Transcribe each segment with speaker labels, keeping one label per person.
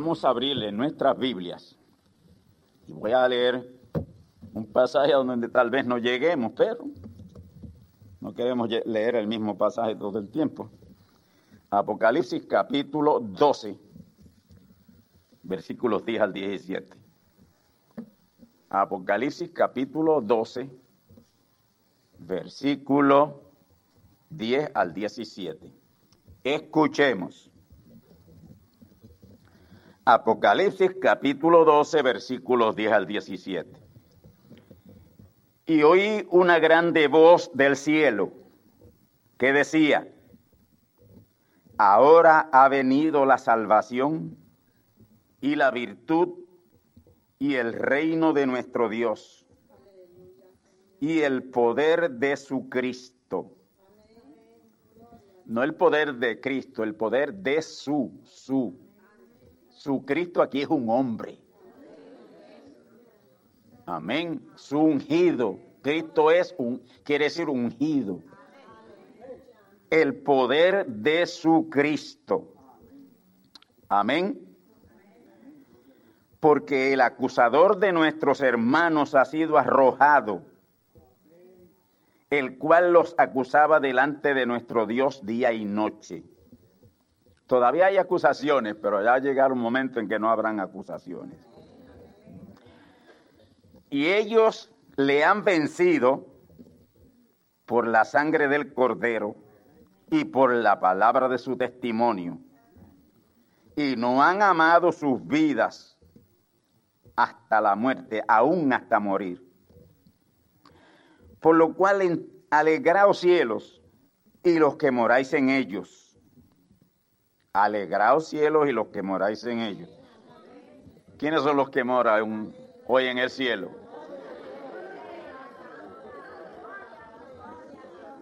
Speaker 1: Vamos a abrirle nuestras Biblias y voy a leer un pasaje a donde tal vez no lleguemos, pero no queremos leer el mismo pasaje todo el tiempo. Apocalipsis capítulo 12, versículos 10 al 17. Apocalipsis capítulo 12, versículo 10 al 17. Escuchemos. Apocalipsis capítulo 12 versículos 10 al 17. Y oí una grande voz del cielo que decía, ahora ha venido la salvación y la virtud y el reino de nuestro Dios y el poder de su Cristo. No el poder de Cristo, el poder de su, su su Cristo aquí es un hombre. Amén. Su ungido. Cristo es un, quiere decir ungido. El poder de su Cristo. Amén. Porque el acusador de nuestros hermanos ha sido arrojado, el cual los acusaba delante de nuestro Dios día y noche. Todavía hay acusaciones, pero ya llegará un momento en que no habrán acusaciones. Y ellos le han vencido por la sangre del cordero y por la palabra de su testimonio. Y no han amado sus vidas hasta la muerte, aún hasta morir. Por lo cual alegraos cielos y los que moráis en ellos Alegraos cielos y los que moráis en ellos. ¿Quiénes son los que moran hoy en el cielo?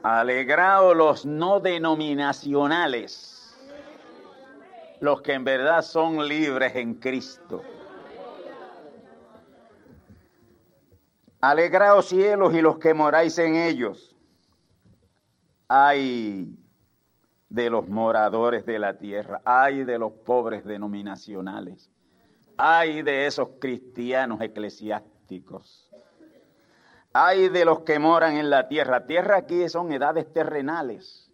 Speaker 1: Alegraos los no denominacionales, los que en verdad son libres en Cristo. Alegraos cielos y los que moráis en ellos. Ay, de los moradores de la tierra, ay de los pobres denominacionales, ay de esos cristianos eclesiásticos, ay de los que moran en la tierra. Tierra aquí son edades terrenales,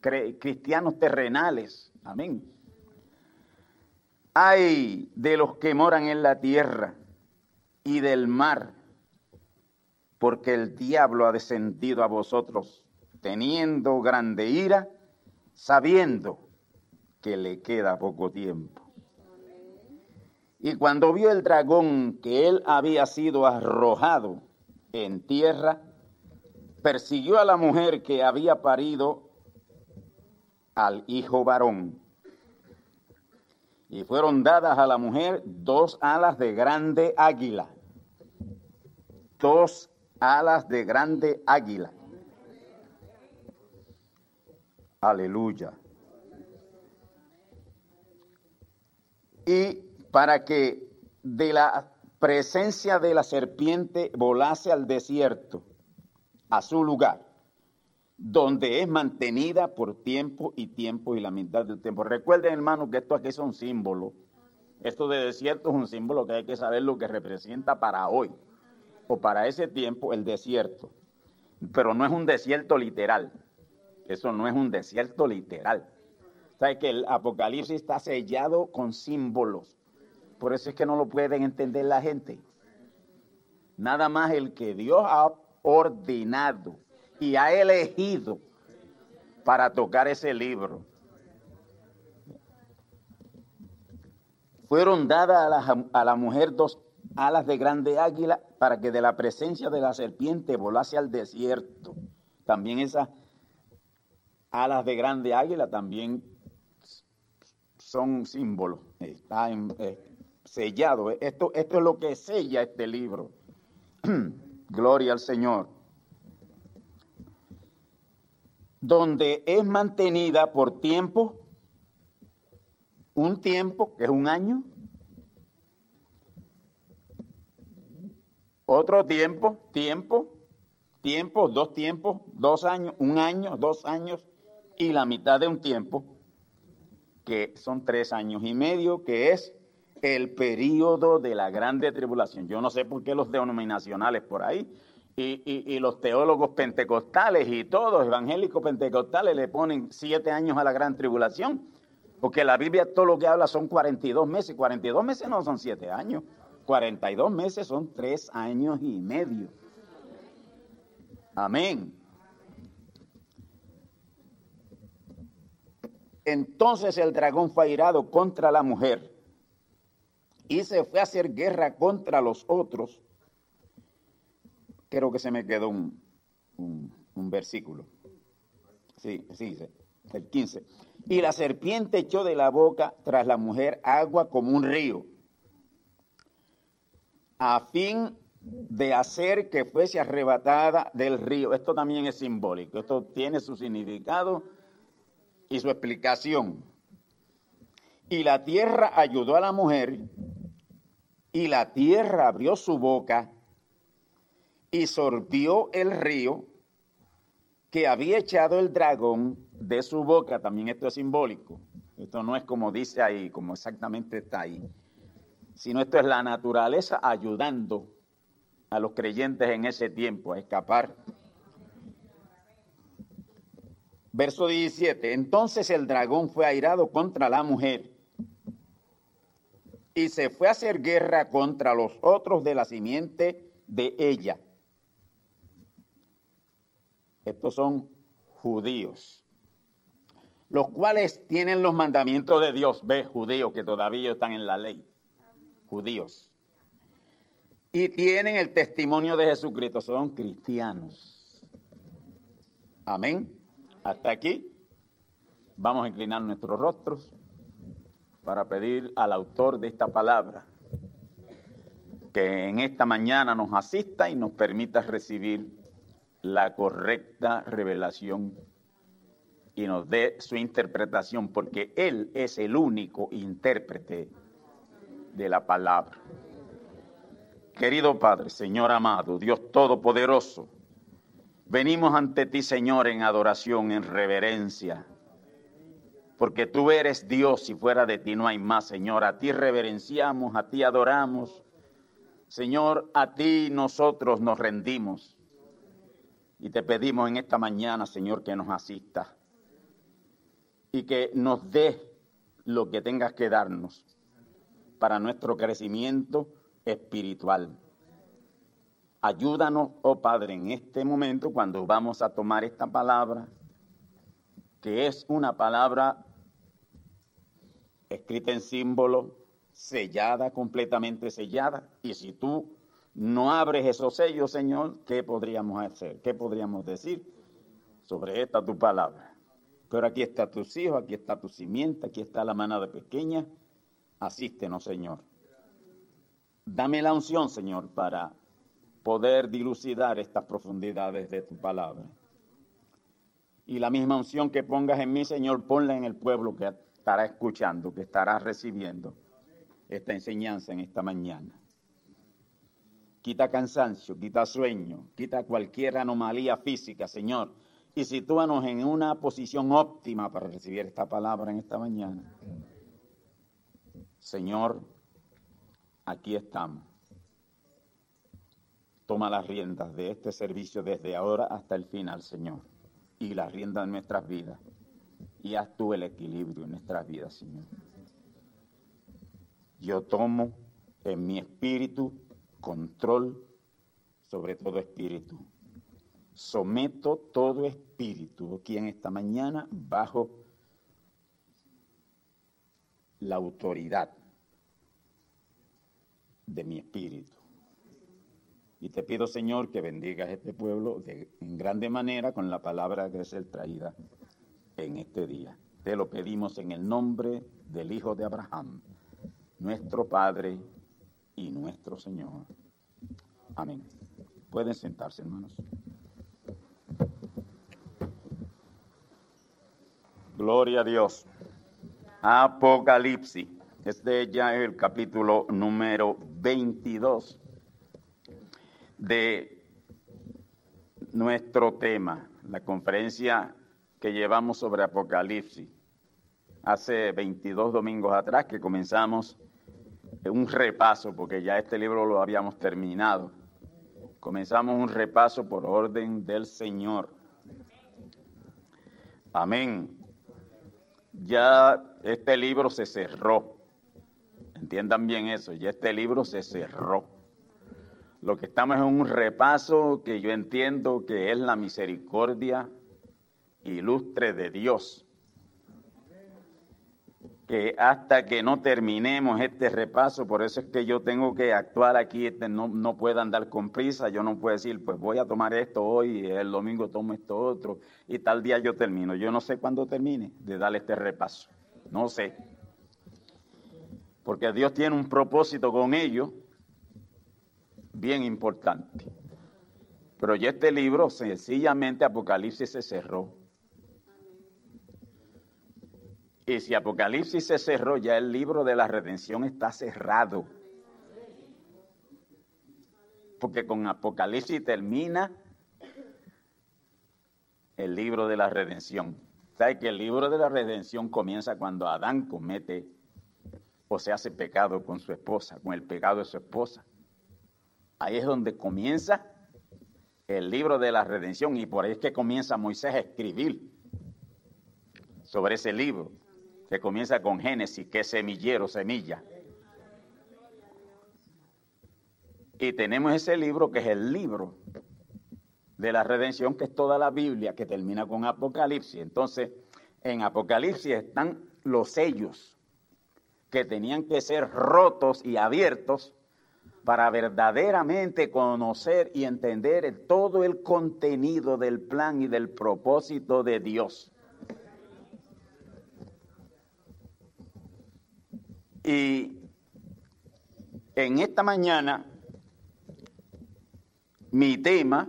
Speaker 1: cristianos terrenales, amén. Ay de los que moran en la tierra y del mar, porque el diablo ha descendido a vosotros teniendo grande ira sabiendo que le queda poco tiempo. Y cuando vio el dragón que él había sido arrojado en tierra, persiguió a la mujer que había parido al hijo varón. Y fueron dadas a la mujer dos alas de grande águila. Dos alas de grande águila. Aleluya. Y para que de la presencia de la serpiente volase al desierto, a su lugar, donde es mantenida por tiempo y tiempo y la mitad del tiempo. Recuerden, hermanos, que esto aquí es un símbolo. Esto de desierto es un símbolo que hay que saber lo que representa para hoy o para ese tiempo el desierto. Pero no es un desierto literal. Eso no es un desierto literal. Sabe que el Apocalipsis está sellado con símbolos. Por eso es que no lo pueden entender la gente. Nada más el que Dios ha ordenado y ha elegido para tocar ese libro. Fueron dadas a la, a la mujer dos alas de grande águila para que de la presencia de la serpiente volase al desierto. También esas alas de grande águila también son símbolos. Está eh, sellado. Esto, esto es lo que sella este libro. Gloria al Señor. Donde es mantenida por tiempo, un tiempo que es un año, otro tiempo, tiempo, tiempo, dos tiempos, dos años, un año, dos años y la mitad de un tiempo, que son tres años y medio, que es el periodo de la grande tribulación. Yo no sé por qué los denominacionales por ahí y, los teólogos pentecostales y todos, evangélicos pentecostales, le ponen siete años a la gran tribulación, porque la Biblia todo lo que habla son 42 meses, 42 meses no son siete años, 42 meses son tres años y medio. Amén. Entonces el dragón fue airado contra la mujer y se fue a hacer guerra contra los otros. Creo que se me quedó un, un, versículo. Sí, sí, el 15. Y la serpiente echó de la boca tras la mujer agua como un río, a fin de hacer que fuese arrebatada del río. Esto también es simbólico, esto tiene su significado y su explicación. Y la tierra ayudó a la mujer, y la tierra abrió su boca y sorbió el río que había echado el dragón de su boca. También esto es simbólico. Esto no es como dice ahí, como exactamente está ahí, sino esto es la naturaleza ayudando a los creyentes en ese tiempo a escapar Verso 17. Entonces el dragón fue airado contra la mujer y se fue a hacer guerra contra los otros de la simiente de ella. Estos son judíos, los cuales tienen los mandamientos de Dios. Ve, judíos que todavía están en la ley. Judíos. Y tienen el testimonio de Jesucristo. Son cristianos. Amén. Hasta aquí vamos a inclinar nuestros rostros para pedir al autor de esta palabra que en esta mañana nos asista y nos permita recibir la correcta revelación y nos dé su interpretación, porque Él es el único intérprete de la palabra. Querido Padre, Señor amado, Dios Todopoderoso, Venimos ante ti, Señor, en adoración, en reverencia, porque tú eres Dios y fuera de ti no hay más, Señor. A ti reverenciamos, a ti adoramos. Señor, a ti nosotros nos rendimos. Y te pedimos en esta mañana, Señor, que nos asista y que nos dé lo que tengas que darnos para nuestro crecimiento espiritual. Ayúdanos, oh Padre, en este momento cuando vamos a tomar esta palabra, que es una palabra escrita en símbolo, sellada, completamente sellada. Y si tú no abres esos sellos, Señor, ¿qué podríamos hacer? ¿Qué podríamos decir sobre esta tu palabra? Pero aquí está tus hijos, aquí está tu simiente, aquí está la manada pequeña. Asístenos, Señor. Dame la unción, Señor, para poder dilucidar estas profundidades de tu palabra. Y la misma unción que pongas en mí, Señor, ponla en el pueblo que estará escuchando, que estará recibiendo esta enseñanza en esta mañana. Quita cansancio, quita sueño, quita cualquier anomalía física, Señor, y sitúanos en una posición óptima para recibir esta palabra en esta mañana. Señor, aquí estamos. Toma las riendas de este servicio desde ahora hasta el final, Señor, y las riendas de nuestras vidas. Y haz tú el equilibrio en nuestras vidas, Señor. Yo tomo en mi espíritu control sobre todo espíritu. Someto todo espíritu aquí en esta mañana bajo la autoridad de mi espíritu. Y te pido, Señor, que bendigas este pueblo de, en grande manera con la palabra que es traída en este día. Te lo pedimos en el nombre del Hijo de Abraham, nuestro Padre y nuestro Señor. Amén. Pueden sentarse, hermanos. Gloria a Dios. Apocalipsis. Este ya es el capítulo número 22 de nuestro tema, la conferencia que llevamos sobre Apocalipsis. Hace 22 domingos atrás que comenzamos un repaso, porque ya este libro lo habíamos terminado. Comenzamos un repaso por orden del Señor. Amén. Ya este libro se cerró. Entiendan bien eso, ya este libro se cerró. Lo que estamos en un repaso que yo entiendo que es la misericordia ilustre de Dios. Que hasta que no terminemos este repaso, por eso es que yo tengo que actuar aquí, este, no, no puedo andar con prisa, yo no puedo decir, pues voy a tomar esto hoy, el domingo tomo esto otro, y tal día yo termino. Yo no sé cuándo termine de darle este repaso, no sé porque Dios tiene un propósito con ello bien importante. Pero ya este libro, sencillamente Apocalipsis se cerró. Y si Apocalipsis se cerró, ya el libro de la redención está cerrado. Porque con Apocalipsis termina el libro de la redención. ¿Sabe que el libro de la redención comienza cuando Adán comete o se hace pecado con su esposa, con el pecado de su esposa. Ahí es donde comienza el libro de la redención y por ahí es que comienza Moisés a escribir sobre ese libro, que comienza con Génesis, que es semillero, semilla. Y tenemos ese libro que es el libro de la redención, que es toda la Biblia, que termina con Apocalipsis. Entonces, en Apocalipsis están los sellos que tenían que ser rotos y abiertos para verdaderamente conocer y entender todo el contenido del plan y del propósito de Dios. Y en esta mañana, mi tema,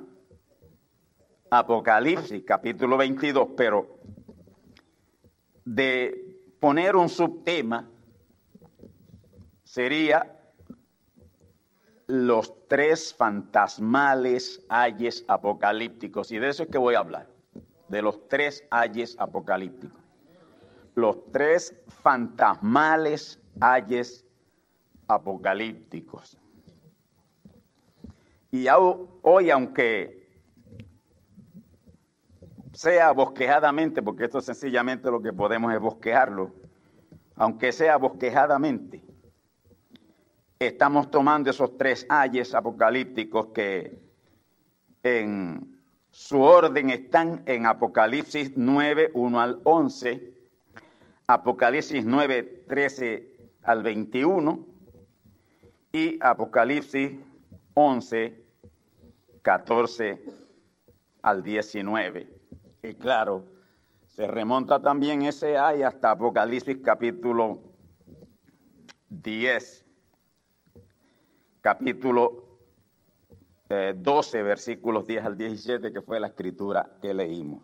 Speaker 1: Apocalipsis, capítulo 22, pero de poner un subtema, sería los tres fantasmales ayes apocalípticos. Y de eso es que voy a hablar, de los tres ayes apocalípticos. Los tres fantasmales ayes apocalípticos. Y hoy, aunque sea bosquejadamente, porque esto sencillamente lo que podemos es bosquejarlo, aunque sea bosquejadamente, estamos tomando esos tres ayes apocalípticos que en su orden están en Apocalipsis 9, 1 al 11, Apocalipsis 9, 13 al 21 y Apocalipsis 11, 14 al 19. Y claro, Se remonta también ese ay hasta Apocalipsis capítulo 10, capítulo 12, eh, versículos 10 al 17, que fue la escritura que leímos.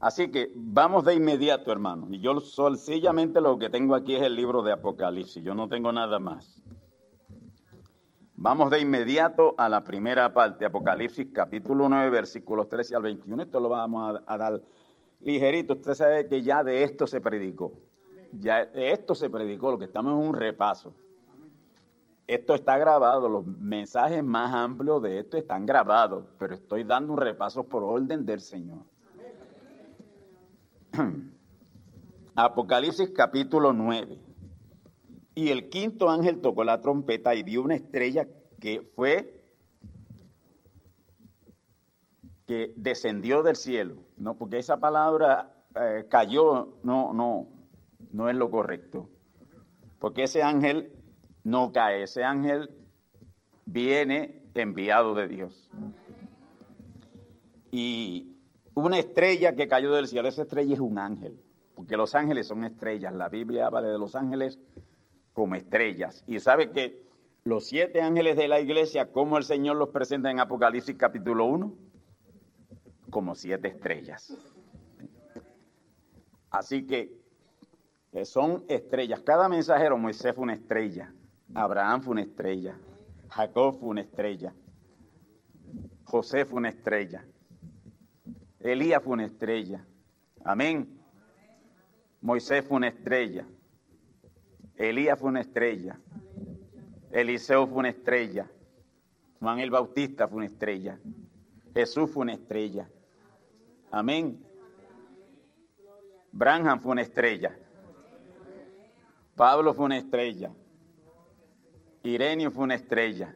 Speaker 1: Así que vamos de inmediato, hermano. Y yo sencillamente lo que tengo aquí es el libro de Apocalipsis, yo no tengo nada más. Vamos de inmediato a la primera parte, Apocalipsis capítulo 9, versículos 13 al 21. Esto lo vamos a, dar ligerito. Usted sabe que ya de esto se predicó. Ya de esto se predicó, lo que estamos en un repaso. Esto está grabado, los mensajes más amplios de esto están grabados, pero estoy dando un repaso por orden del Señor. Apocalipsis capítulo 9. Y el quinto ángel tocó la trompeta y vio una estrella que fue que descendió del cielo, no, porque esa palabra eh, cayó, no, no, no es lo correcto, porque ese ángel no cae, ese ángel viene enviado de Dios. Y una estrella que cayó del cielo, esa estrella es un ángel, porque los ángeles son estrellas, la Biblia habla de los ángeles como estrellas. Y sabe que los siete ángeles de la iglesia, como el Señor los presenta en Apocalipsis capítulo 1, como siete estrellas. Así que son estrellas. Cada mensajero, Moisés fue una estrella, Abraham fue una estrella, Jacob fue una estrella, José fue una estrella, Elías fue una estrella. Amén. Moisés fue una estrella. Elías fue una estrella. Eliseo fue una estrella. Juan el Bautista fue una estrella. Jesús fue una estrella. Amén. Branham fue una estrella. Pablo fue una estrella. Irenio fue una estrella.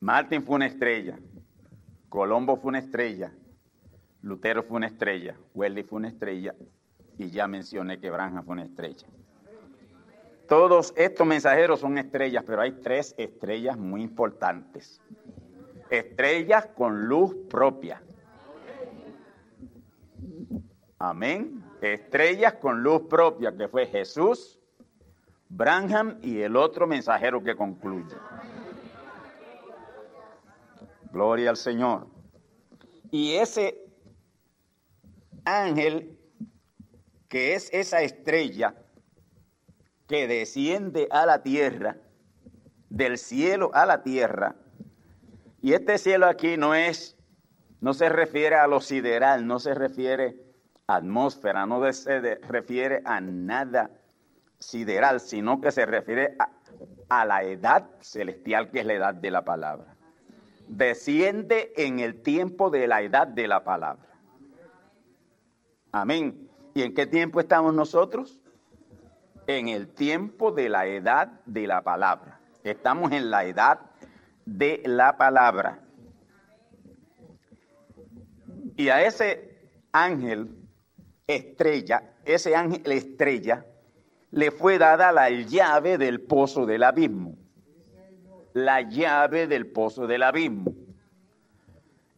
Speaker 1: Martín fue una estrella. Colombo fue una estrella. Lutero fue una estrella. Wesley fue una estrella y ya mencioné que Branja fue una estrella. Todos estos mensajeros son estrellas, pero hay tres estrellas muy importantes. Estrellas con luz propia. Amén. Estrellas con luz propia, que fue Jesús, Branham y el otro mensajero que concluye. Gloria al Señor. Y ese ángel que es esa estrella que desciende a la tierra, del cielo a la tierra. Y este cielo aquí no es, no se refiere a lo sideral, no se refiere a atmósfera, no se refiere a nada sideral, sino que se refiere a, a la edad celestial, que es la edad de la palabra. Desciende en el tiempo de la edad de la palabra. Amén. ¿Y en qué tiempo estamos nosotros? En el tiempo de la edad de la palabra. Estamos en la edad de la palabra. Y a ese ángel estrella, ese ángel estrella, le fue dada la llave del pozo del abismo. La llave del pozo del abismo.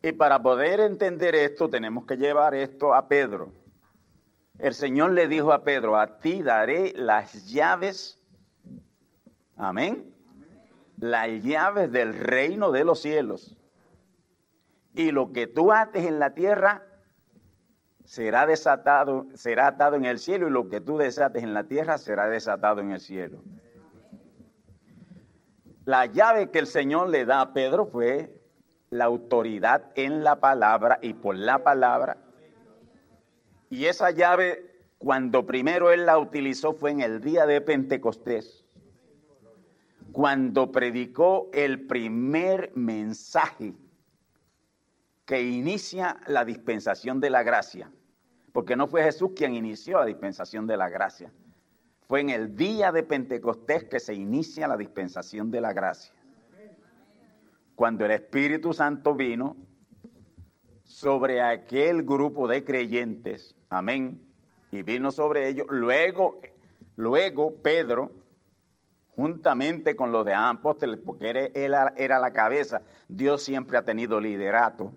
Speaker 1: Y para poder entender esto tenemos que llevar esto a Pedro. El Señor le dijo a Pedro, a ti daré las llaves, amén, las llaves del reino de los cielos. Y lo que tú ates en la tierra será desatado, será atado en el cielo y lo que tú desates en la tierra será desatado en el cielo. La llave que el Señor le da a Pedro fue la autoridad en la palabra y por la palabra y esa llave, cuando primero él la utilizó, fue en el día de Pentecostés, cuando predicó el primer mensaje que inicia la dispensación de la gracia. Porque no fue Jesús quien inició la dispensación de la gracia. Fue en el día de Pentecostés que se inicia la dispensación de la gracia. Cuando el Espíritu Santo vino sobre aquel grupo de creyentes Amén. Y vino sobre ellos. Luego, luego Pedro, juntamente con los de apóstoles, porque él era, era la cabeza. Dios siempre ha tenido liderato.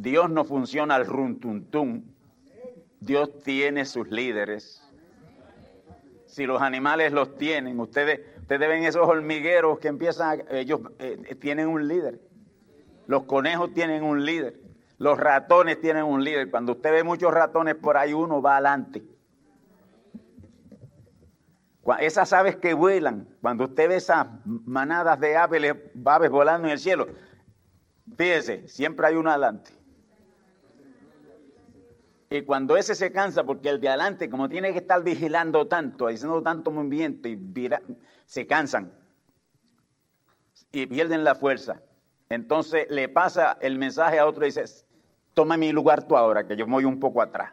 Speaker 1: Dios no funciona al runtuntún. Dios tiene sus líderes. Si los animales los tienen, ustedes, ustedes ven esos hormigueros que empiezan, ellos eh, tienen un líder. Los conejos tienen un líder. Los ratones tienen un líder. Cuando usted ve muchos ratones por ahí, uno va adelante. Esas aves que vuelan, cuando usted ve esas manadas de aves, aves volando en el cielo, fíjese, siempre hay uno adelante. Y cuando ese se cansa, porque el de adelante, como tiene que estar vigilando tanto, haciendo tanto movimiento, y se cansan y pierden la fuerza. Entonces le pasa el mensaje a otro y dice, toma mi lugar tú ahora, que yo voy un poco atrás.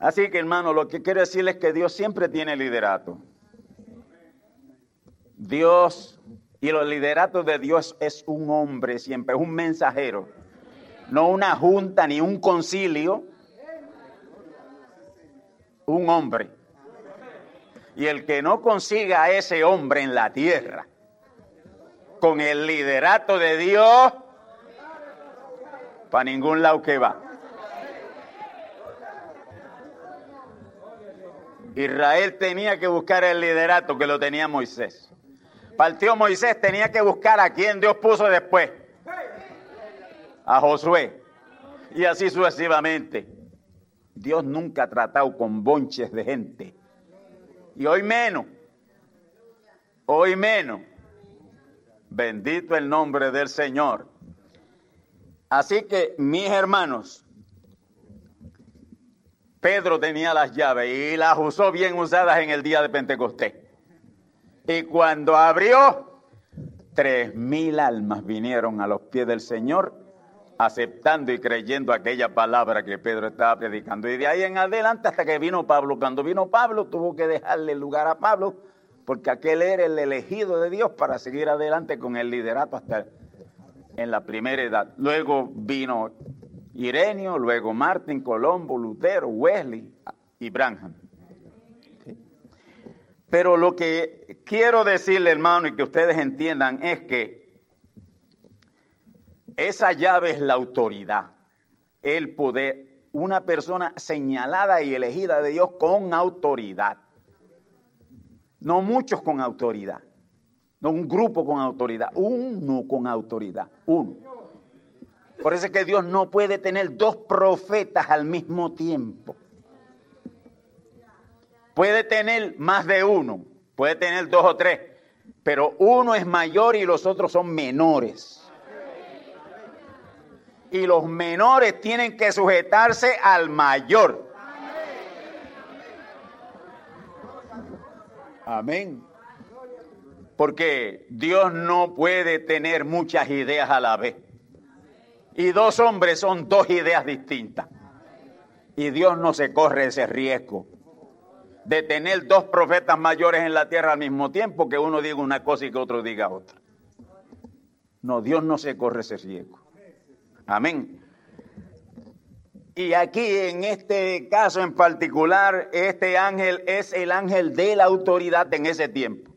Speaker 1: Así que hermano, lo que quiero decirles es que Dios siempre tiene liderato. Dios y los lideratos de Dios es un hombre siempre, es un mensajero, no una junta ni un concilio, un hombre. Y el que no consiga a ese hombre en la tierra con el liderato de Dios, para ningún lado que va. Israel tenía que buscar el liderato que lo tenía Moisés. Partió Moisés, tenía que buscar a quien Dios puso después. A Josué. Y así sucesivamente. Dios nunca ha tratado con bonches de gente. Y hoy menos. Hoy menos. Bendito el nombre del Señor. Así que, mis hermanos, Pedro tenía las llaves y las usó bien usadas en el día de Pentecostés. Y cuando abrió, tres mil almas vinieron a los pies del Señor, aceptando y creyendo aquella palabra que Pedro estaba predicando. Y de ahí en adelante hasta que vino Pablo. Cuando vino Pablo, tuvo que dejarle lugar a Pablo, porque aquel era el elegido de Dios para seguir adelante con el liderato hasta en la primera edad. Luego vino Irenio, luego Martín, Colombo, Lutero, Wesley y Branham. Pero lo que quiero decirle, hermano, y que ustedes entiendan es que esa llave es la autoridad, el poder, una persona señalada y elegida de Dios con autoridad. No muchos con autoridad, no un grupo con autoridad, uno con autoridad, uno. Por eso es que Dios no puede tener dos profetas al mismo tiempo. Puede tener más de uno, puede tener dos o tres, pero uno es mayor y los otros son menores. Y los menores tienen que sujetarse al mayor. Amén. Porque Dios no puede tener muchas ideas a la vez. Y dos hombres son dos ideas distintas. Y Dios no se corre ese riesgo de tener dos profetas mayores en la tierra al mismo tiempo, que uno diga una cosa y que otro diga otra. No, Dios no se corre ese riesgo. Amén. Y aquí en este caso en particular, este ángel es el ángel de la autoridad en ese tiempo.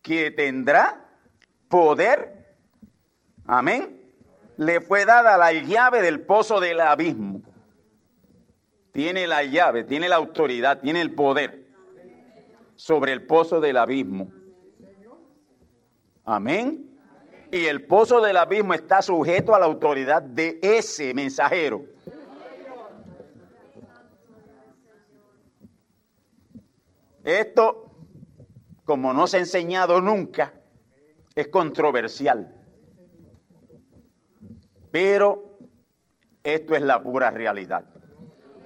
Speaker 1: Que tendrá poder, amén, le fue dada la llave del pozo del abismo. Tiene la llave, tiene la autoridad, tiene el poder sobre el pozo del abismo. Amén. Y el pozo del abismo está sujeto a la autoridad de ese mensajero. Esto, como no se ha enseñado nunca, es controversial. Pero esto es la pura realidad.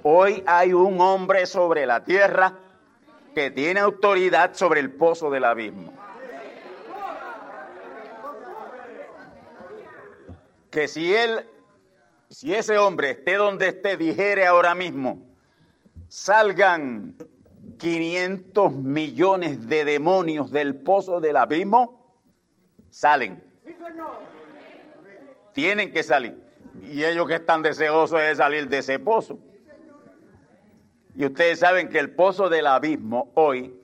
Speaker 1: Hoy hay un hombre sobre la tierra que tiene autoridad sobre el pozo del abismo. Que si él, si ese hombre esté donde esté, dijere ahora mismo, salgan 500 millones de demonios del pozo del abismo, salen. Tienen que salir. Y ellos que están deseosos de salir de ese pozo. Y ustedes saben que el pozo del abismo hoy,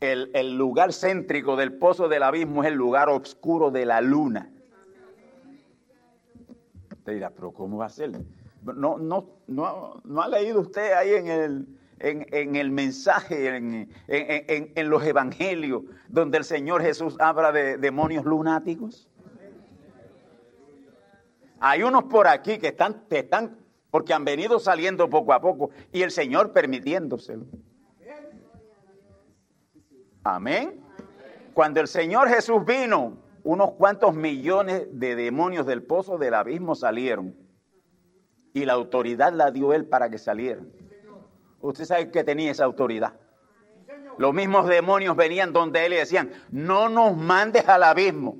Speaker 1: el, el lugar céntrico del pozo del abismo es el lugar oscuro de la luna. Usted dirá, pero ¿cómo va a ser? No, no, no, no ha leído usted ahí en el, en, el mensaje, en, en, los evangelios, donde el Señor Jesús habla de demonios lunáticos. Hay unos por aquí que están, están, porque han venido saliendo poco a poco y el Señor permitiéndoselo. Amén. Cuando el Señor Jesús vino, unos cuantos millones de demonios del pozo del abismo salieron. Y la autoridad la dio Él para que salieran. Usted sabe que tenía esa autoridad. Los mismos demonios venían donde Él y decían, no nos mandes al abismo.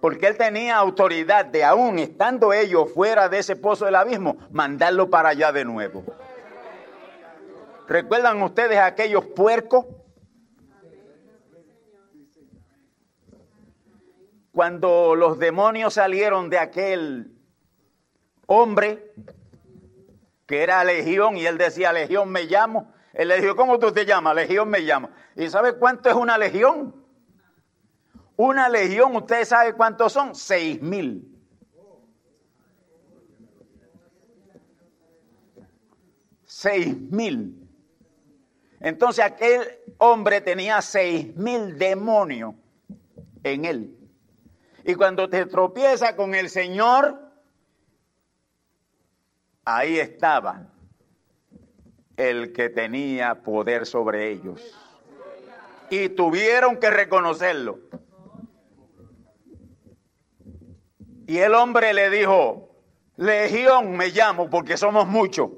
Speaker 1: Porque Él tenía autoridad de aún estando ellos fuera de ese pozo del abismo, mandarlo para allá de nuevo. ¿Recuerdan ustedes aquellos puercos cuando los demonios salieron de aquel hombre que era Legión y él decía, Legión me llamo. Él le dijo, ¿cómo tú te llamas? Legión me llamo. ¿Y sabe cuánto es una legión? Una legión, ¿usted sabe cuántos son? Seis mil. Seis mil. Entonces aquel hombre tenía seis mil demonios en él. Y cuando te tropieza con el Señor, ahí estaba el que tenía poder sobre ellos. Y tuvieron que reconocerlo. Y el hombre le dijo, Legión me llamo porque somos muchos.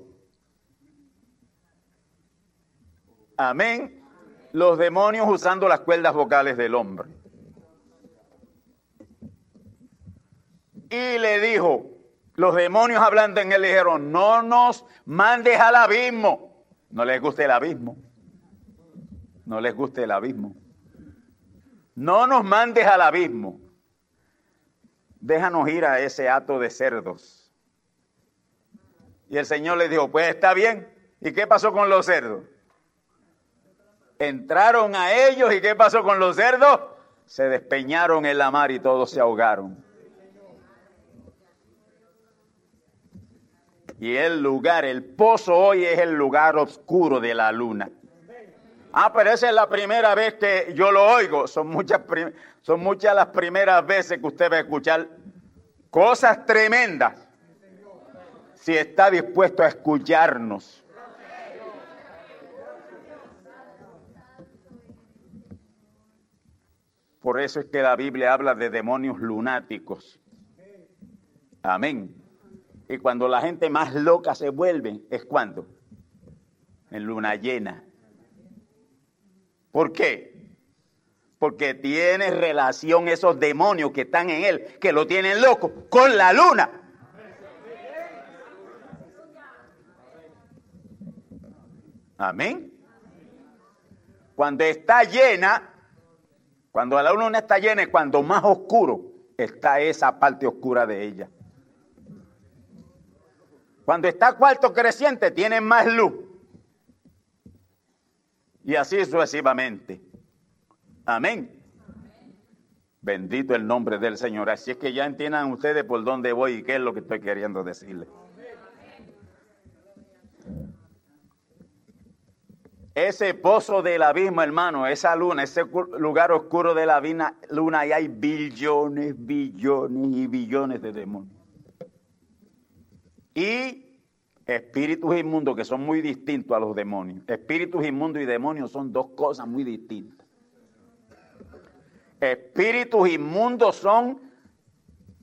Speaker 1: Amén. Los demonios usando las cuerdas vocales del hombre. y le dijo, los demonios hablando en él dijeron, no nos mandes al abismo. No les guste el abismo. No les guste el abismo. No nos mandes al abismo. Déjanos ir a ese hato de cerdos. Y el Señor le dijo, pues está bien. ¿Y qué pasó con los cerdos? Entraron a ellos y ¿qué pasó con los cerdos? Se despeñaron en la mar y todos se ahogaron. Y el lugar, el pozo hoy es el lugar oscuro de la luna. Ah, pero esa es la primera vez que yo lo oigo. Son muchas, son muchas las primeras veces que usted va a escuchar cosas tremendas. Si está dispuesto a escucharnos. Por eso es que la Biblia habla de demonios lunáticos. Amén. Y cuando la gente más loca se vuelve, es cuando? En luna llena. ¿Por qué? Porque tiene relación esos demonios que están en él, que lo tienen loco, con la luna. Amén. Cuando está llena, cuando la luna está llena, es cuando más oscuro está esa parte oscura de ella. Cuando está cuarto creciente, tiene más luz. Y así sucesivamente. Amén. Bendito el nombre del Señor. Así es que ya entiendan ustedes por dónde voy y qué es lo que estoy queriendo decirles. Ese pozo del abismo, hermano, esa luna, ese lugar oscuro de la luna, y hay billones, billones y billones de demonios. Y espíritus inmundos que son muy distintos a los demonios. Espíritus inmundos y demonios son dos cosas muy distintas. Espíritus inmundos son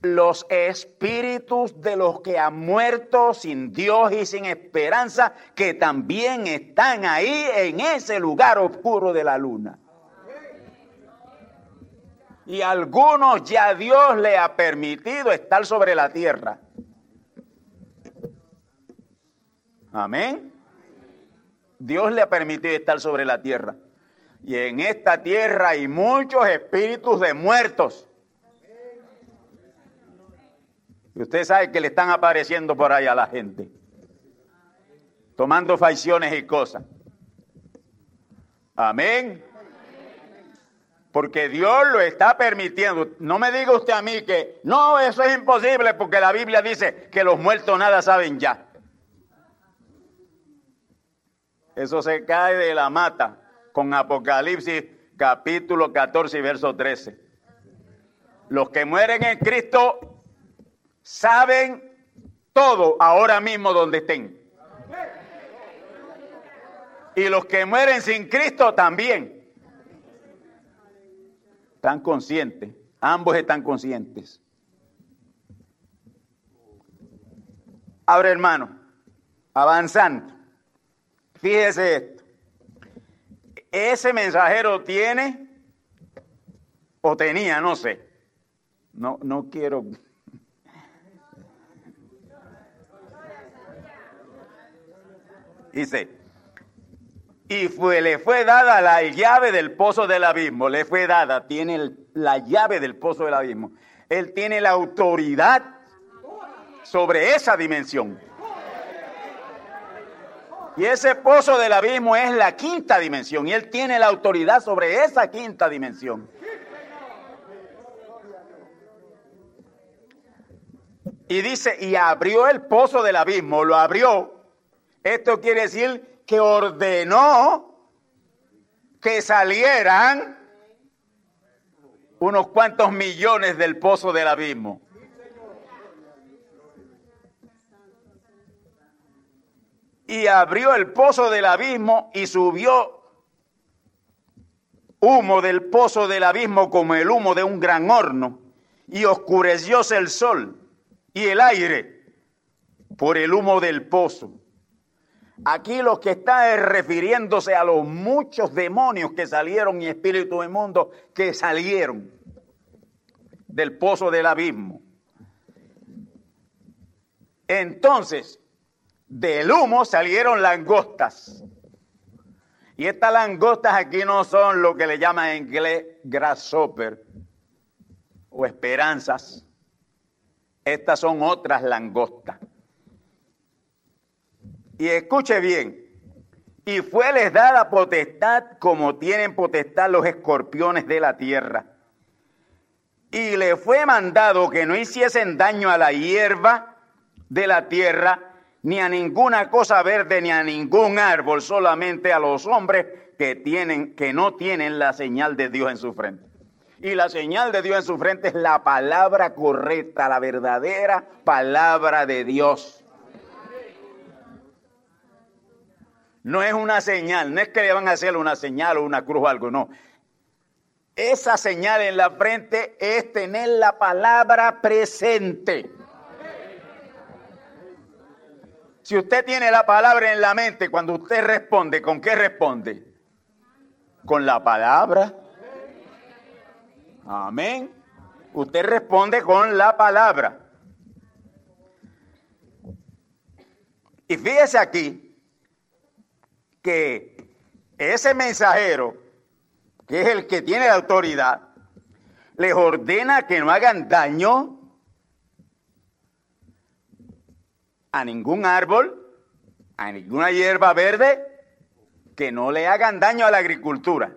Speaker 1: los espíritus de los que han muerto sin Dios y sin esperanza, que también están ahí en ese lugar oscuro de la luna. Y algunos ya Dios le ha permitido estar sobre la tierra. Amén. Dios le ha permitido estar sobre la tierra. Y en esta tierra hay muchos espíritus de muertos. Y usted sabe que le están apareciendo por ahí a la gente, tomando facciones y cosas. Amén. Porque Dios lo está permitiendo. No me diga usted a mí que no, eso es imposible porque la Biblia dice que los muertos nada saben ya. Eso se cae de la mata con Apocalipsis capítulo 14 y verso 13. Los que mueren en Cristo saben todo ahora mismo donde estén. Y los que mueren sin Cristo también. Están conscientes, ambos están conscientes. Ahora, hermano, avanzando, fíjese esto. Ese mensajero tiene o tenía, no sé. No, no quiero. Dice, y fue, le fue dada la llave del pozo del abismo, le fue dada, tiene la llave del pozo del abismo. Él tiene la autoridad sobre esa dimensión. Y ese pozo del abismo es la quinta dimensión y él tiene la autoridad sobre esa quinta dimensión. Y dice, y abrió el pozo del abismo, lo abrió. Esto quiere decir que ordenó que salieran unos cuantos millones del pozo del abismo. Y abrió el pozo del abismo y subió humo del pozo del abismo como el humo de un gran horno. Y oscurecióse el sol y el aire por el humo del pozo. Aquí lo que está es refiriéndose a los muchos demonios que salieron y espíritus inmundos que salieron del pozo del abismo. Entonces, del humo salieron langostas. Y estas langostas aquí no son lo que le llaman en inglés grasshopper o esperanzas. Estas son otras langostas. Y escuche bien, y fue les dada potestad como tienen potestad los escorpiones de la tierra. Y le fue mandado que no hiciesen daño a la hierba de la tierra, ni a ninguna cosa verde, ni a ningún árbol, solamente a los hombres que tienen, que no tienen la señal de Dios en su frente. Y la señal de Dios en su frente es la palabra correcta, la verdadera palabra de Dios. No es una señal, no es que le van a hacer una señal o una cruz o algo, no. Esa señal en la frente es tener la palabra presente. Si usted tiene la palabra en la mente, cuando usted responde, ¿con qué responde? Con la palabra. Amén. Usted responde con la palabra. Y fíjese aquí, que ese mensajero, que es el que tiene la autoridad, les ordena que no hagan daño a ningún árbol, a ninguna hierba verde, que no le hagan daño a la agricultura.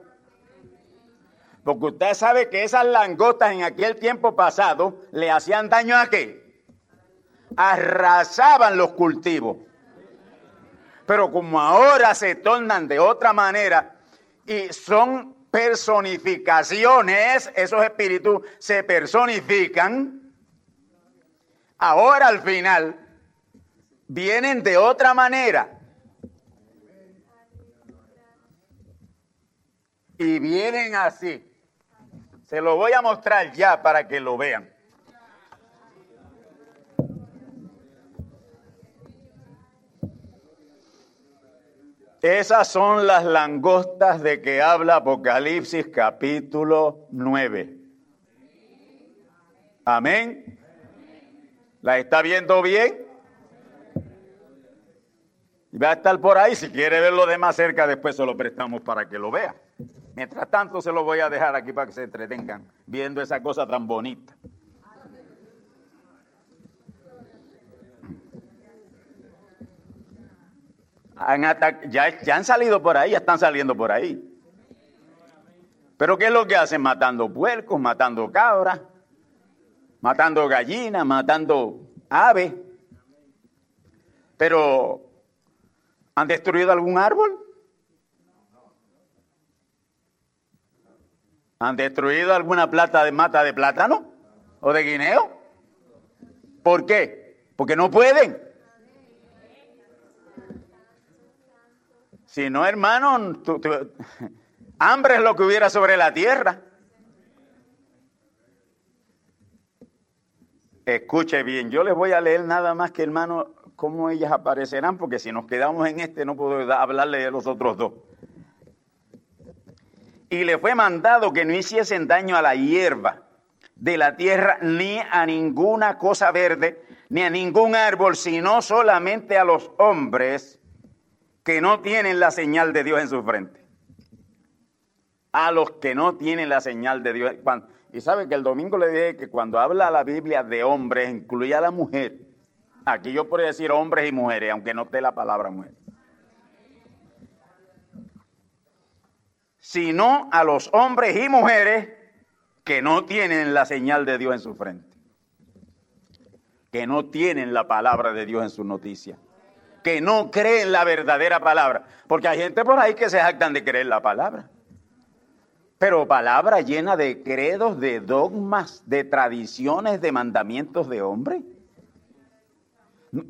Speaker 1: Porque usted sabe que esas langostas en aquel tiempo pasado le hacían daño a qué? Arrasaban los cultivos. Pero como ahora se tornan de otra manera y son personificaciones, esos espíritus se personifican, ahora al final vienen de otra manera. Y vienen así. Se lo voy a mostrar ya para que lo vean. Esas son las langostas de que habla Apocalipsis capítulo 9. Amén. ¿La está viendo bien? Va a estar por ahí. Si quiere verlo de más cerca, después se lo prestamos para que lo vea. Mientras tanto se lo voy a dejar aquí para que se entretengan viendo esa cosa tan bonita. ya, ya han salido por ahí, ya están saliendo por ahí. Pero ¿qué es lo que hacen? Matando puercos, matando cabras, matando gallinas, matando aves. Pero ¿han destruido algún árbol? ¿Han destruido alguna plata de mata de plátano o de guineo? ¿Por qué? Porque no pueden. Si no, hermano, hambre es lo que hubiera sobre la tierra. Escuche bien, yo les voy a leer nada más que, hermano, cómo ellas aparecerán, porque si nos quedamos en este no puedo hablarle de los otros dos. Y le fue mandado que no hiciesen daño a la hierba de la tierra, ni a ninguna cosa verde, ni a ningún árbol, sino solamente a los hombres que no tienen la señal de Dios en su frente. A los que no tienen la señal de Dios. y sabe que el domingo le dije que cuando habla la Biblia de hombres, incluye a la mujer. Aquí yo podría decir hombres y mujeres, aunque no esté la palabra mujer. Sino a los hombres y mujeres que no tienen la señal de Dios en su frente. Que no tienen la palabra de Dios en su noticia que no creen la verdadera palabra. Porque hay gente por ahí que se jactan de creer la palabra. Pero palabra llena de credos, de dogmas, de tradiciones, de mandamientos de hombre.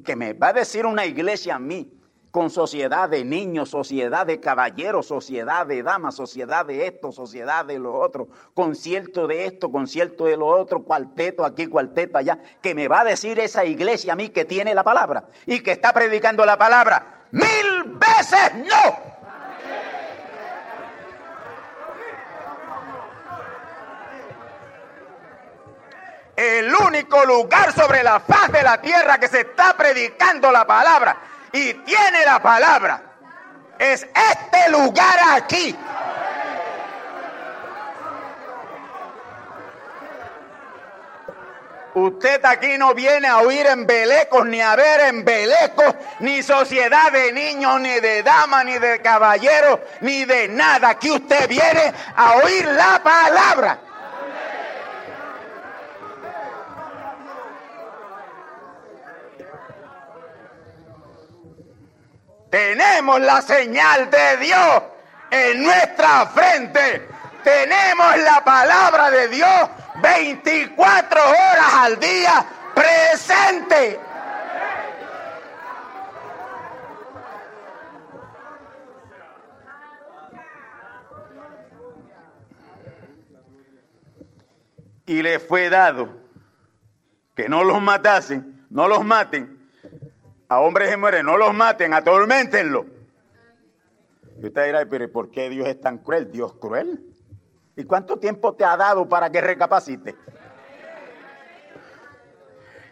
Speaker 1: Que me va a decir una iglesia a mí con sociedad de niños, sociedad de caballeros, sociedad de damas, sociedad de esto, sociedad de lo otro, concierto de esto, concierto de lo otro, cuarteto aquí, cuarteto allá, que me va a decir esa iglesia a mí que tiene la palabra y que está predicando la palabra. Mil veces no. El único lugar sobre la faz de la tierra que se está predicando la palabra y tiene la palabra. Es este lugar aquí. Usted aquí no viene a oír embelecos, ni a ver embelecos, ni sociedad de niños, ni de damas, ni de caballeros, ni de nada. Aquí usted viene a oír la palabra. Tenemos la señal de Dios en nuestra frente. Tenemos la palabra de Dios 24 horas al día presente. Y le fue dado que no los matasen, no los maten, a hombres y mujeres, no los maten, atormentenlo. Y usted dirá, pero ¿por qué Dios es tan cruel? Dios cruel. ¿Y cuánto tiempo te ha dado para que recapacite?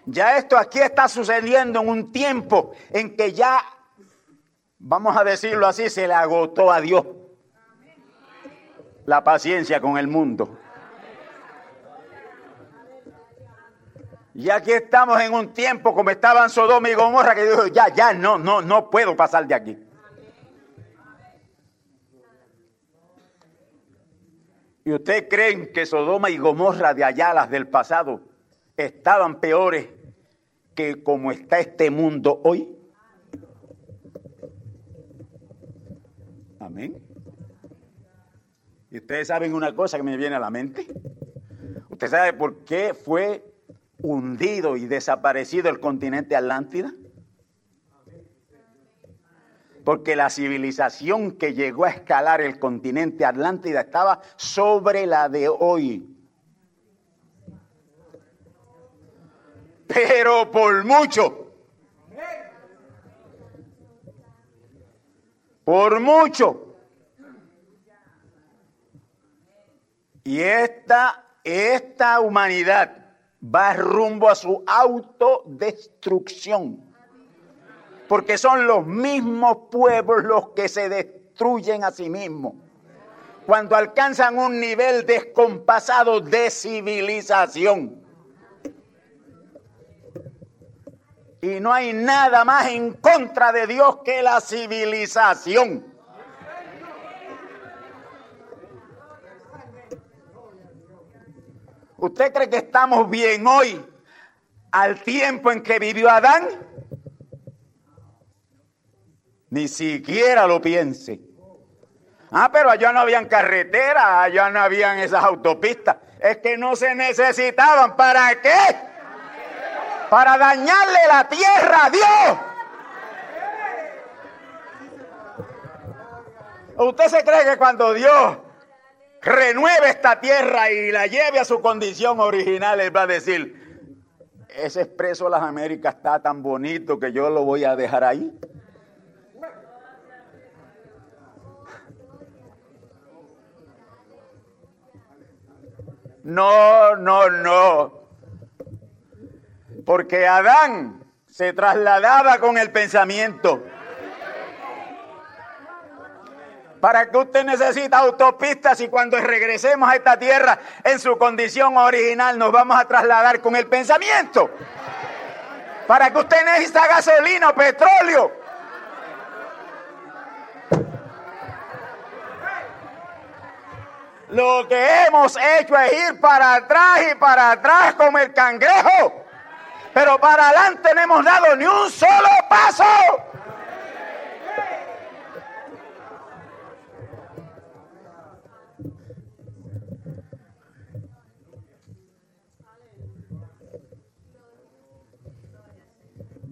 Speaker 1: Ya esto aquí está sucediendo en un tiempo en que ya, vamos a decirlo así, se le agotó a Dios la paciencia con el mundo. Y aquí estamos en un tiempo como estaban Sodoma y Gomorra que dijo, ya, ya, no, no, no puedo pasar de aquí. ¿Y ustedes creen que Sodoma y Gomorra de allá, las del pasado, estaban peores que como está este mundo hoy? Amén. ¿Y ustedes saben una cosa que me viene a la mente? ¿Usted sabe por qué fue hundido y desaparecido el continente Atlántida? Porque la civilización que llegó a escalar el continente Atlántida estaba sobre la de hoy. Pero por mucho. Por mucho. Y esta, esta humanidad va rumbo a su autodestrucción. Porque son los mismos pueblos los que se destruyen a sí mismos. cuando alcanzan un nivel descompasado de civilización. Y no hay nada más en contra de Dios que la civilización. ¿Usted cree que estamos bien hoy al tiempo en que vivió Adán? Ni siquiera lo piense. Ah, pero allá no habían carreteras, allá no habían esas autopistas. Es que no se necesitaban. ¿Para qué? Para dañarle la tierra a Dios. ¿Usted se cree que cuando Dios renueve esta tierra y la lleve a su condición original, Él va a decir, ese expreso de las Américas está tan bonito que yo lo voy a dejar ahí? No, no, no. Porque Adán se trasladaba con el pensamiento. ¿Para que usted necesita autopistas y cuando regresemos a esta tierra en su condición original nos vamos a trasladar con el pensamiento? ¿Para que usted necesita gasolina o petróleo? Lo que hemos hecho es ir para atrás y para atrás como el cangrejo. Pero para adelante no hemos dado ni un solo paso.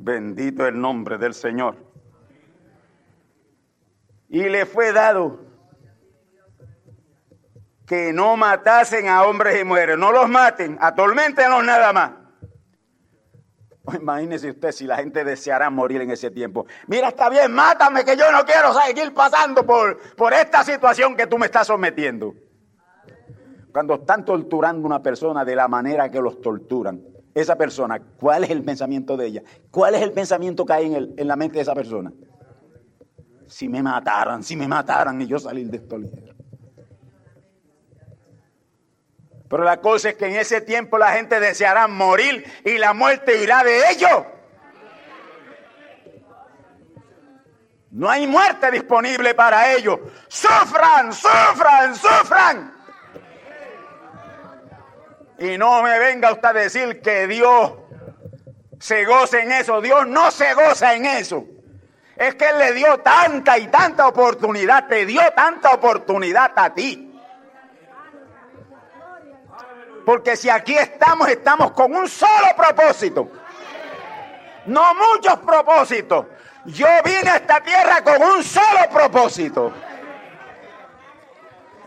Speaker 1: Bendito el nombre del Señor. Y le fue dado que no matasen a hombres y mujeres. No los maten, atormentenlos nada más. Imagínese usted si la gente deseara morir en ese tiempo. Mira, está bien, mátame que yo no quiero seguir pasando por, por esta situación que tú me estás sometiendo. Cuando están torturando a una persona de la manera que los torturan, esa persona, ¿cuál es el pensamiento de ella? ¿Cuál es el pensamiento que hay en, el, en la mente de esa persona? Si me mataran, si me mataran y yo salir de esto ligero. Pero la cosa es que en ese tiempo la gente deseará morir y la muerte irá de ellos. No hay muerte disponible para ellos. Sufran, sufran, sufran. Y no me venga usted a decir que Dios se goza en eso. Dios no se goza en eso. Es que Él le dio tanta y tanta oportunidad, te dio tanta oportunidad a ti. Porque si aquí estamos, estamos con un solo propósito. No muchos propósitos. Yo vine a esta tierra con un solo propósito.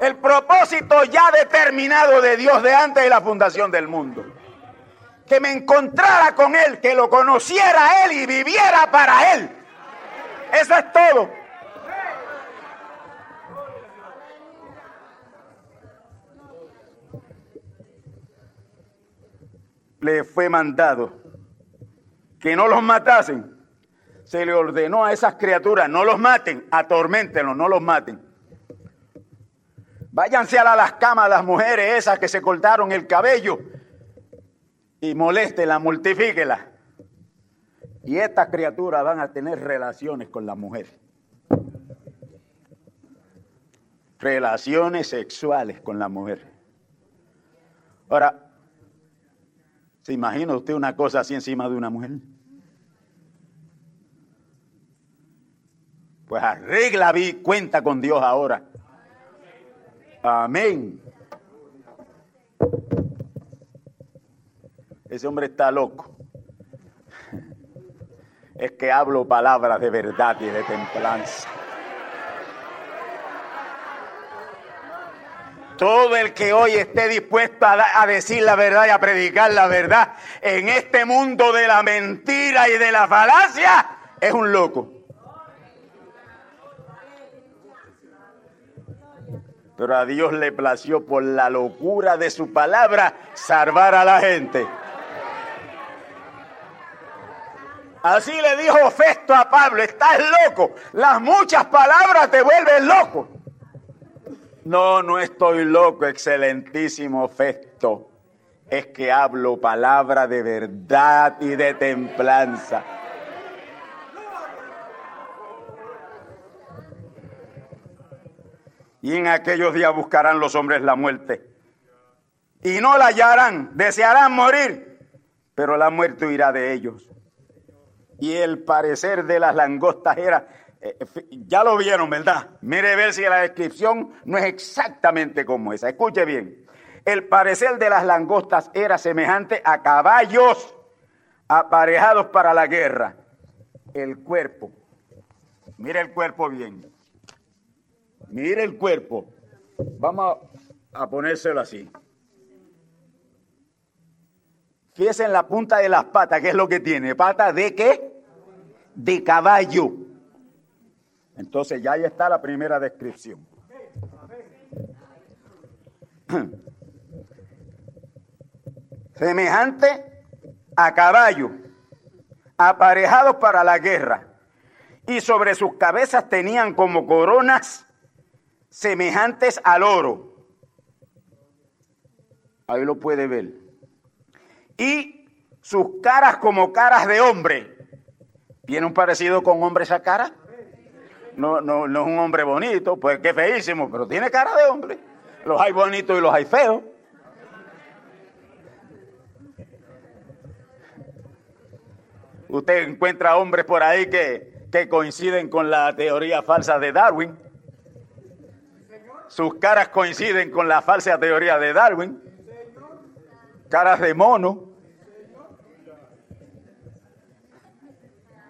Speaker 1: El propósito ya determinado de Dios de antes de la fundación del mundo. Que me encontrara con Él, que lo conociera Él y viviera para Él. Eso es todo. le fue mandado que no los matasen. Se le ordenó a esas criaturas, no los maten, atormentenlos, no los maten. Váyanse a las camas las mujeres esas que se cortaron el cabello y moléstenlas, multifíquelas. Y estas criaturas van a tener relaciones con la mujer. Relaciones sexuales con la mujer. Ahora, ¿Se imagina usted una cosa así encima de una mujer? Pues arregla, vi, cuenta con Dios ahora. Amén. Ese hombre está loco. Es que hablo palabras de verdad y de templanza. Todo el que hoy esté dispuesto a, decir la verdad y a predicar la verdad en este mundo de la mentira y de la falacia es un loco. Pero a Dios le plació por la locura de su palabra salvar a la gente. Así le dijo Festo a Pablo, estás loco. Las muchas palabras te vuelven loco. No, no estoy loco, excelentísimo Festo. Es que hablo palabra de verdad y de templanza. Y en aquellos días buscarán los hombres la muerte. Y no la hallarán, desearán morir, pero la muerte huirá de ellos. Y el parecer de las langostas era, eh, ya lo vieron, ¿verdad? Mire ver si la descripción no es exactamente como esa. Escuche bien. El parecer de las langostas era semejante a caballos aparejados para la guerra. El cuerpo. Mire el cuerpo bien. Mire el cuerpo. Vamos a ponérselo así. Fíjese en la punta de las patas, ¿qué es lo que tiene? ¿Patas de qué? De caballo. Entonces ya ahí está la primera descripción. Semejante a caballo, aparejados para la guerra, y sobre sus cabezas tenían como coronas semejantes al oro. Ahí lo puede ver. Y sus caras como caras de hombre. ¿Tiene un parecido con hombre esa cara? No, no, no es un hombre bonito, pues qué feísimo, pero tiene cara de hombre. Los hay bonitos y los hay feos. Usted encuentra hombres por ahí que, que coinciden con la teoría falsa de Darwin sus caras coinciden con la falsa teoría de Darwin. Caras de mono.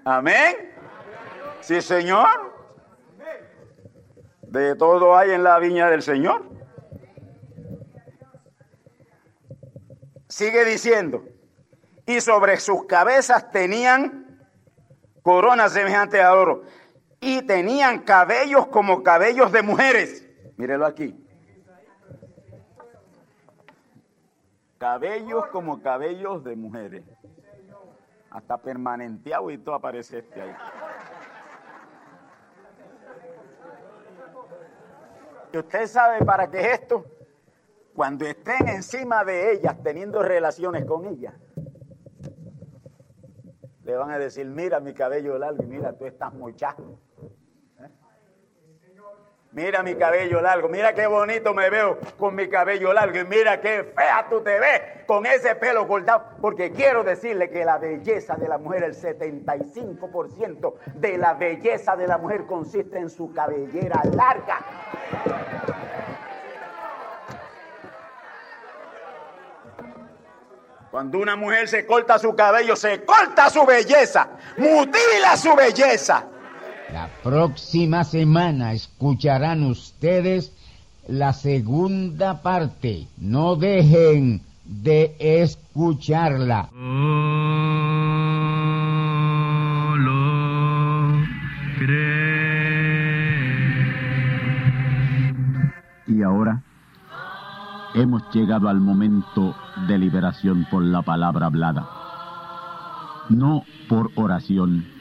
Speaker 1: Amén. Sí, Señor. De todo hay en la viña del Señor. Sigue diciendo, y sobre sus cabezas tenían coronas semejantes a oro, y tenían cabellos como cabellos de mujeres Mírelo aquí. Cabellos como cabellos de mujeres. Hasta permanenteado y todo aparece este ahí. ¿Y usted sabe para qué es esto? Cuando estén encima de ellas teniendo relaciones con ellas, le van a decir, mira mi cabello largo y mira, tú estás muchacho. Mira mi cabello largo, mira qué bonito me veo con mi cabello largo y mira qué fea tú te ves con ese pelo cortado. Porque quiero decirle que la belleza de la mujer, el 75% de la belleza de la mujer consiste en su cabellera larga. Cuando una mujer se corta su cabello, se corta su belleza, mutila su belleza.
Speaker 2: La próxima semana escucharán ustedes la segunda parte. No dejen de escucharla.
Speaker 3: Y ahora hemos llegado al momento de liberación por la palabra hablada, no por oración